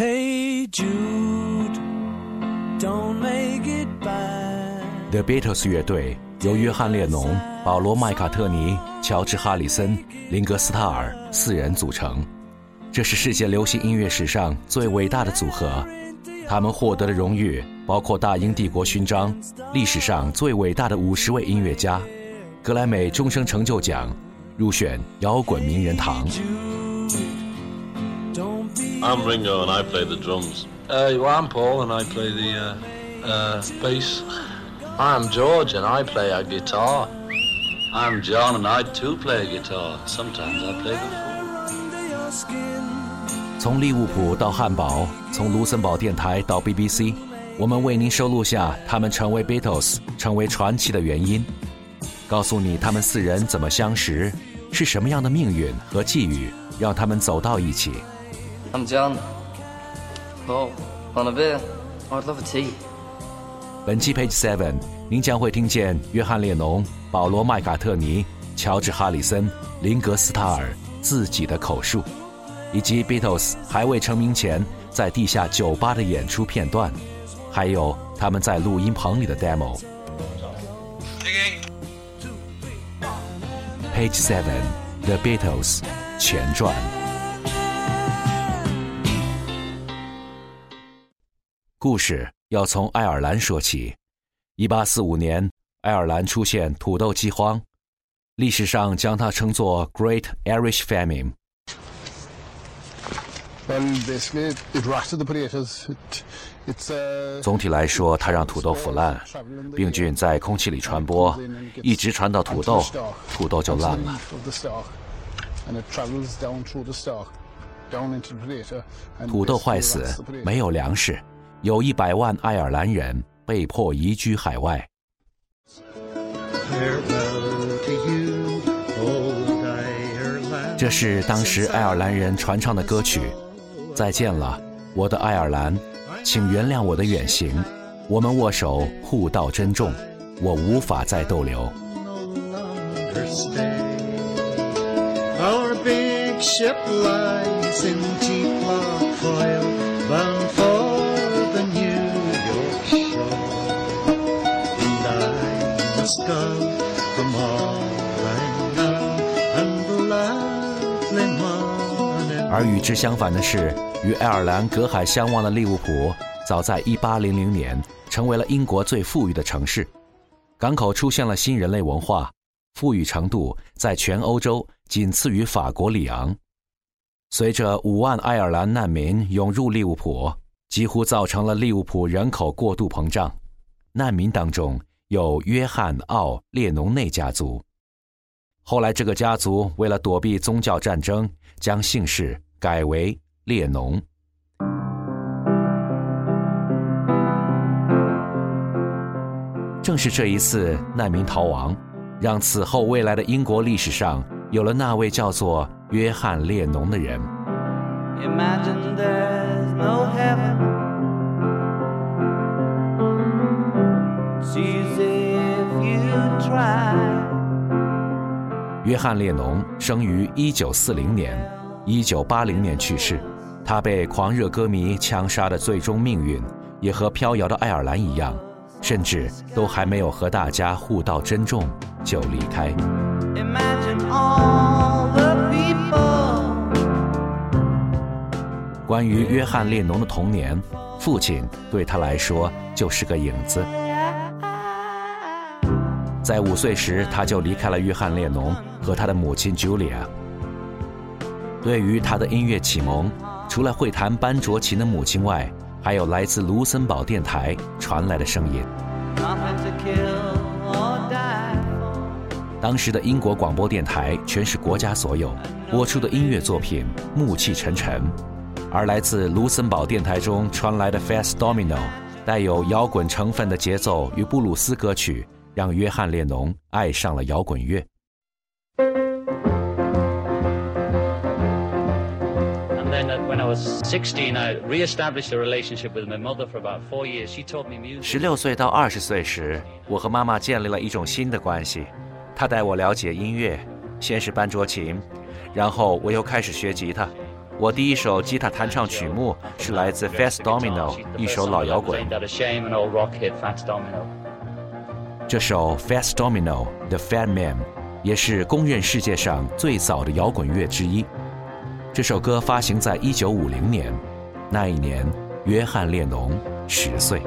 Hey Jude, don't make it bad. The Beatles 乐队由约翰列侬、保罗麦卡特尼、乔治哈里森、林格斯塔尔四人组成。这是世界流行音乐史上最伟大的组合。他们获得的荣誉包括大英帝国勋章、历史上最伟大的五十位音乐家、格莱美终生成就奖、入选摇滚名人堂。I'm Ringo and I play the drums. Uh, well, I'm Paul and I play the uh, uh, bass. I'm George and I play a guitar. I'm John and I too play a guitar. Sometimes I play the flute. under your skin. 从利物浦到汉堡，从卢森堡电台到 BBC，我们为您收录下他们成为 Beatles、成为传奇的原因，告诉你他们四人怎么相识，是什么样的命运和际遇让他们走到一起。I'm John. Oh, want a beer? I'd love a tea. 本期 Page Seven，您将会听见约翰列侬、保罗麦卡特尼、乔治哈里森、林格斯塔尔自己的口述，以及 Beatles 还未成名前在地下酒吧的演出片段，还有他们在录音棚里的 demo。Page Seven The Beatles 前传。故事要从爱尔兰说起。一八四五年，爱尔兰出现土豆饥荒，历史上将它称作 Great Irish Famine。总体来说，它让土豆腐烂，病菌在空气里传播，一直传到土豆，土豆就烂了。土豆坏死，没有粮食。有一百万爱尔兰人被迫移居海外。这是当时爱尔兰人传唱的歌曲。再见了，我的爱尔兰，请原谅我的远行。我们握手，互道珍重。我无法再逗留。Our big ship lies in deep 而与之相反的是，与爱尔兰隔海相望的利物浦，早在1800年成为了英国最富裕的城市，港口出现了新人类文化，富裕程度在全欧洲仅次于法国里昂。随着五万爱尔兰难民涌入利物浦，几乎造成了利物浦人口过度膨胀。难民当中有约翰·奥·列农内家族。后来，这个家族为了躲避宗教战争，将姓氏改为列侬。正是这一次难民逃亡，让此后未来的英国历史上有了那位叫做约翰列侬的人。Imagine there's no heaven. It's easy if you try. 约翰列侬生于1940年，1980年去世。他被狂热歌迷枪杀的最终命运，也和飘摇的爱尔兰一样，甚至都还没有和大家互道珍重就离开。关于约翰列侬的童年，父亲对他来说就是个影子。在五岁时，他就离开了约翰列侬和他的母亲 Julia。对于他的音乐启蒙，除了会弹班卓琴的母亲外，还有来自卢森堡电台传来的声音。当时的英国广播电台全是国家所有，播出的音乐作品暮气沉沉，而来自卢森堡电台中传来的 Fast Domino 带有摇滚成分的节奏与布鲁斯歌曲，让约翰列侬爱上了摇滚乐。Then when I was 16, I re-established a relationship with my mother for about four years. She taught me music. 十六岁到二十岁时，我和妈妈建立了一种新的关系。她带我了解音乐，先是班卓琴，然后我又开始学吉他。我第一首吉他弹唱曲目是来自 Fats Domino，一首老摇滚。这首 Fats Domino The Fat Man 也是公认世界上最早的摇滚乐之一。这首歌发行在一九五零年，那一年约翰列侬十岁。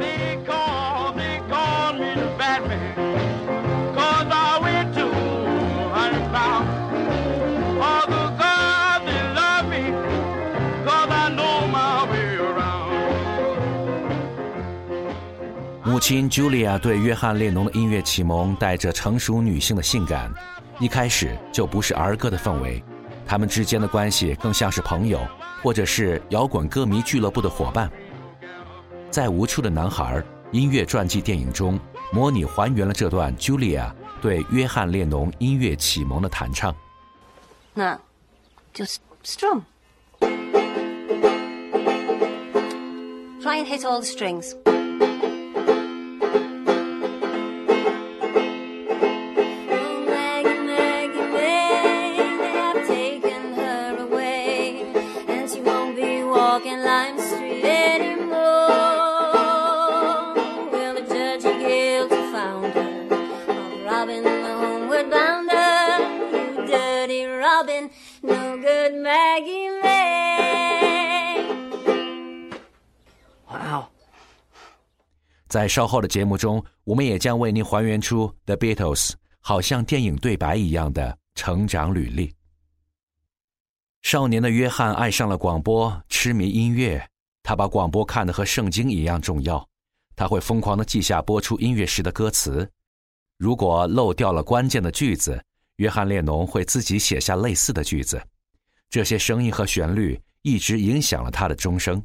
母亲 Julia 对约翰列侬的音乐启蒙带着成熟女性的性感，一开始就不是儿歌的氛围，他们之间的关系更像是朋友，或者是摇滚歌迷俱乐部的伙伴。在《无处的男孩》音乐传记电影中，模拟还原了这段 Julia 对约翰列侬音乐启蒙的弹唱。那就是 strum. Try and hit all the strings. 在稍后的节目中，我们也将为您还原出 The Beatles 好像电影对白一样的成长履历。少年的约翰爱上了广播，痴迷音乐，他把广播看得和圣经一样重要。他会疯狂地记下播出音乐时的歌词，如果漏掉了关键的句子，约翰列侬会自己写下类似的句子。这些声音和旋律一直影响了他的终生。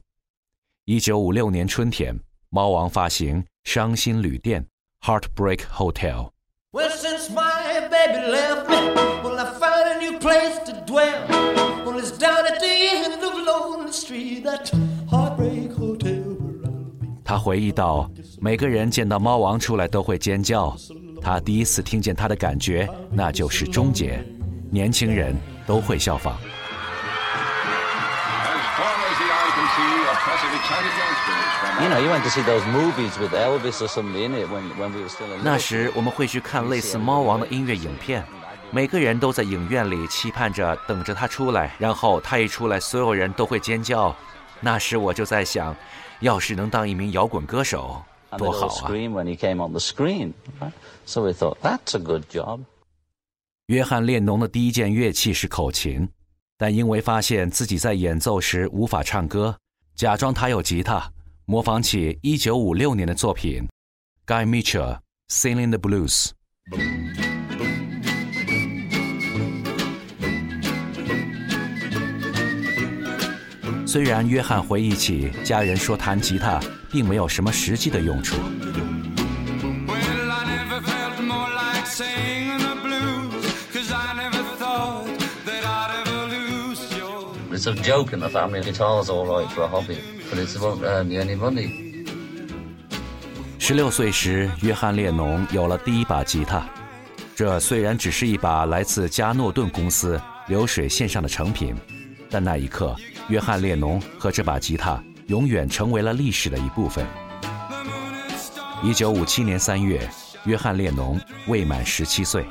一九五六年春天。猫王发行《伤心旅店》（Heartbreak Hotel）。Well, since my baby left me, well, I found a new place to dwell. Well, it's down at the end of Lonely Street, that heartbreak hotel where I'll be. 他回忆到，每个人见到猫王出来都会尖叫。他第一次听见他的感觉，那就是终结。年轻人都会效仿。As far as the eye can see, 那时我们会去看类似猫王的音乐影片，每个人都在影院里期盼着等着他出来，然后他一出来，所有人都会尖叫。那时我就在想，要是能当一名摇滚歌手，多好啊！scream when he came on the screen. So we thought, that's a good job. 约翰列侬的第一件乐器是口琴，但因为发现自己在演奏时无法唱歌，假装他有吉他，模仿起一九五六年的作品《Guy Mitchell Singing the Blues》。虽然约翰回忆起家人说弹吉他并没有什么实际的用处，It's a joke in the family. Guitar's all right for a hobby, but it won't earn you any money. 十六岁时，约翰列侬有了第一把吉他。这虽然只是一把来自加诺顿公司流水线上的成品，但那一刻，约翰列侬和这把吉他永远成为了历史的一部分。一九五七年三月，约翰列侬未满十七岁，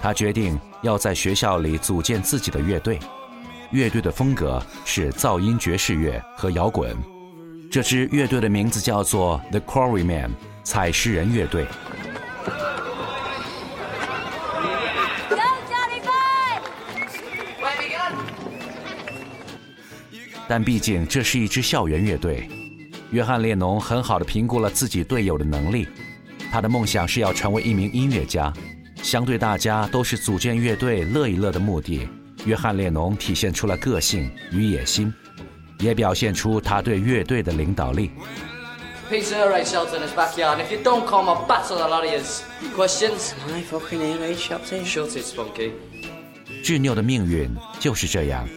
他决定要在学校里组建自己的乐队。乐队的风格是噪音爵士乐和摇滚。这支乐队的名字叫做 The Quarrymen 采石人乐队。但毕竟这是一支校园乐队。约翰列侬很好的评估了自己队友的能力，他的梦想是要成为一名音乐家。相对大家都是组建乐队乐一乐的目的，约翰列侬体现出了个性与野心，也表现出他对乐队的领导力。Peter shelter in his backyard, and if you don't come, I'll battle a lot of yous. Questions? My fucking ear. Shut it, Spunky. 执拗的命运就是这样，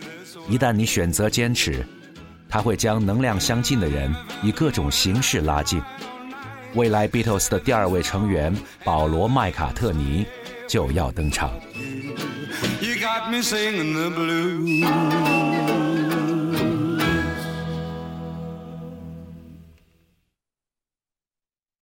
一旦你选择坚持，它会将能量相近的人以各种形式拉近。未来 Beatles 的第二位成员保罗·麦卡特尼就要登场。Got me singing the blues.